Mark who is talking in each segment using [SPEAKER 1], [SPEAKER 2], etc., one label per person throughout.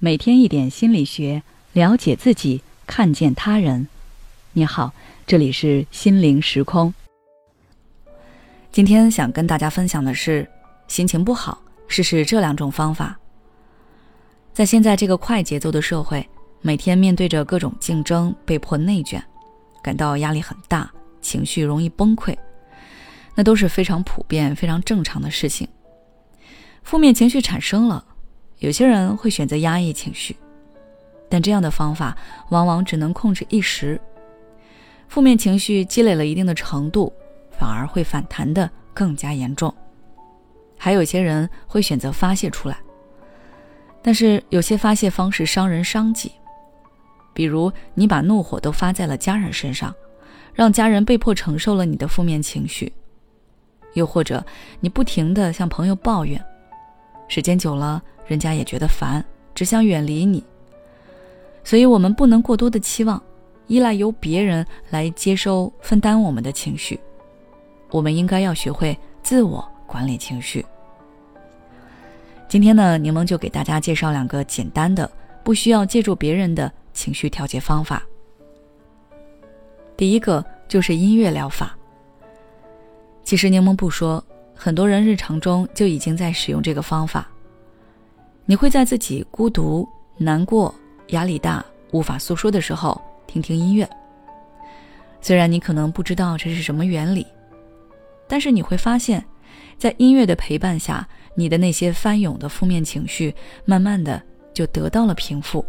[SPEAKER 1] 每天一点心理学，了解自己，看见他人。你好，这里是心灵时空。今天想跟大家分享的是，心情不好，试试这两种方法。在现在这个快节奏的社会，每天面对着各种竞争，被迫内卷，感到压力很大，情绪容易崩溃，那都是非常普遍、非常正常的事情。负面情绪产生了。有些人会选择压抑情绪，但这样的方法往往只能控制一时。负面情绪积累了一定的程度，反而会反弹的更加严重。还有些人会选择发泄出来，但是有些发泄方式伤人伤己，比如你把怒火都发在了家人身上，让家人被迫承受了你的负面情绪；又或者你不停的向朋友抱怨，时间久了。人家也觉得烦，只想远离你。所以，我们不能过多的期望，依赖由别人来接收、分担我们的情绪。我们应该要学会自我管理情绪。今天呢，柠檬就给大家介绍两个简单的、不需要借助别人的情绪调节方法。第一个就是音乐疗法。其实，柠檬不说，很多人日常中就已经在使用这个方法。你会在自己孤独、难过、压力大、无法诉说的时候听听音乐。虽然你可能不知道这是什么原理，但是你会发现，在音乐的陪伴下，你的那些翻涌的负面情绪，慢慢的就得到了平复。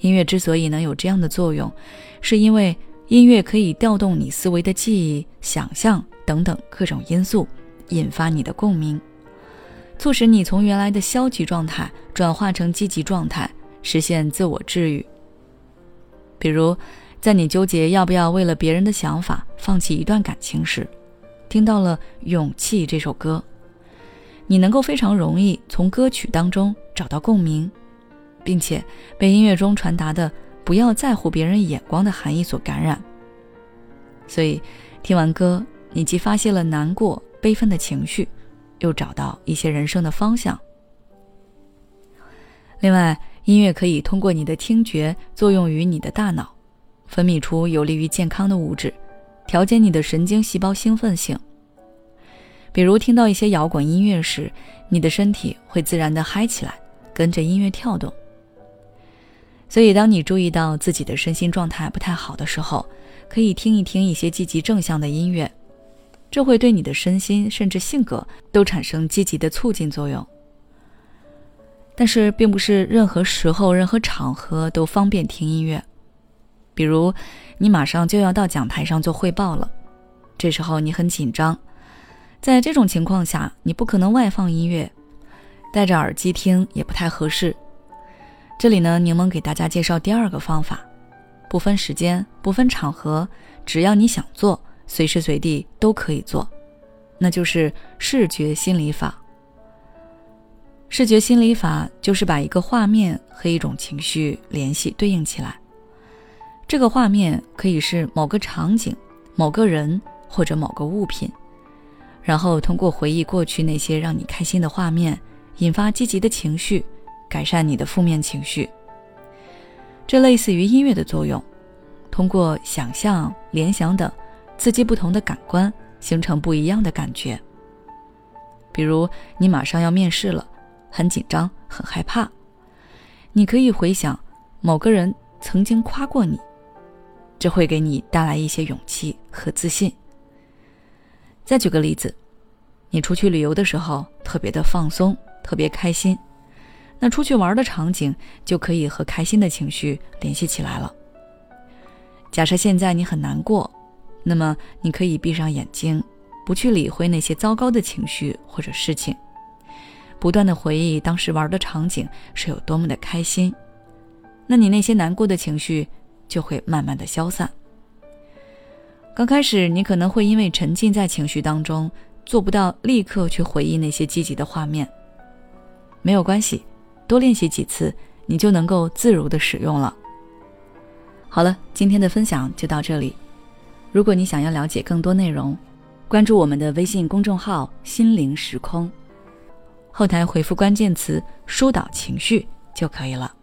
[SPEAKER 1] 音乐之所以能有这样的作用，是因为音乐可以调动你思维的记忆、想象等等各种因素，引发你的共鸣。促使你从原来的消极状态转化成积极状态，实现自我治愈。比如，在你纠结要不要为了别人的想法放弃一段感情时，听到了《勇气》这首歌，你能够非常容易从歌曲当中找到共鸣，并且被音乐中传达的“不要在乎别人眼光”的含义所感染。所以，听完歌，你既发泄了难过、悲愤的情绪。又找到一些人生的方向。另外，音乐可以通过你的听觉作用于你的大脑，分泌出有利于健康的物质，调节你的神经细胞兴奋性。比如，听到一些摇滚音乐时，你的身体会自然的嗨起来，跟着音乐跳动。所以，当你注意到自己的身心状态不太好的时候，可以听一听一些积极正向的音乐。这会对你的身心甚至性格都产生积极的促进作用。但是，并不是任何时候、任何场合都方便听音乐。比如，你马上就要到讲台上做汇报了，这时候你很紧张，在这种情况下，你不可能外放音乐，戴着耳机听也不太合适。这里呢，柠檬给大家介绍第二个方法：不分时间、不分场合，只要你想做。随时随地都可以做，那就是视觉心理法。视觉心理法就是把一个画面和一种情绪联系对应起来。这个画面可以是某个场景、某个人或者某个物品，然后通过回忆过去那些让你开心的画面，引发积极的情绪，改善你的负面情绪。这类似于音乐的作用，通过想象、联想等。刺激不同的感官，形成不一样的感觉。比如，你马上要面试了，很紧张，很害怕。你可以回想某个人曾经夸过你，这会给你带来一些勇气和自信。再举个例子，你出去旅游的时候特别的放松，特别开心，那出去玩的场景就可以和开心的情绪联系起来了。假设现在你很难过。那么，你可以闭上眼睛，不去理会那些糟糕的情绪或者事情，不断的回忆当时玩的场景是有多么的开心，那你那些难过的情绪就会慢慢的消散。刚开始，你可能会因为沉浸在情绪当中，做不到立刻去回忆那些积极的画面。没有关系，多练习几次，你就能够自如的使用了。好了，今天的分享就到这里。如果你想要了解更多内容，关注我们的微信公众号“心灵时空”，后台回复关键词“疏导情绪”。就可以了。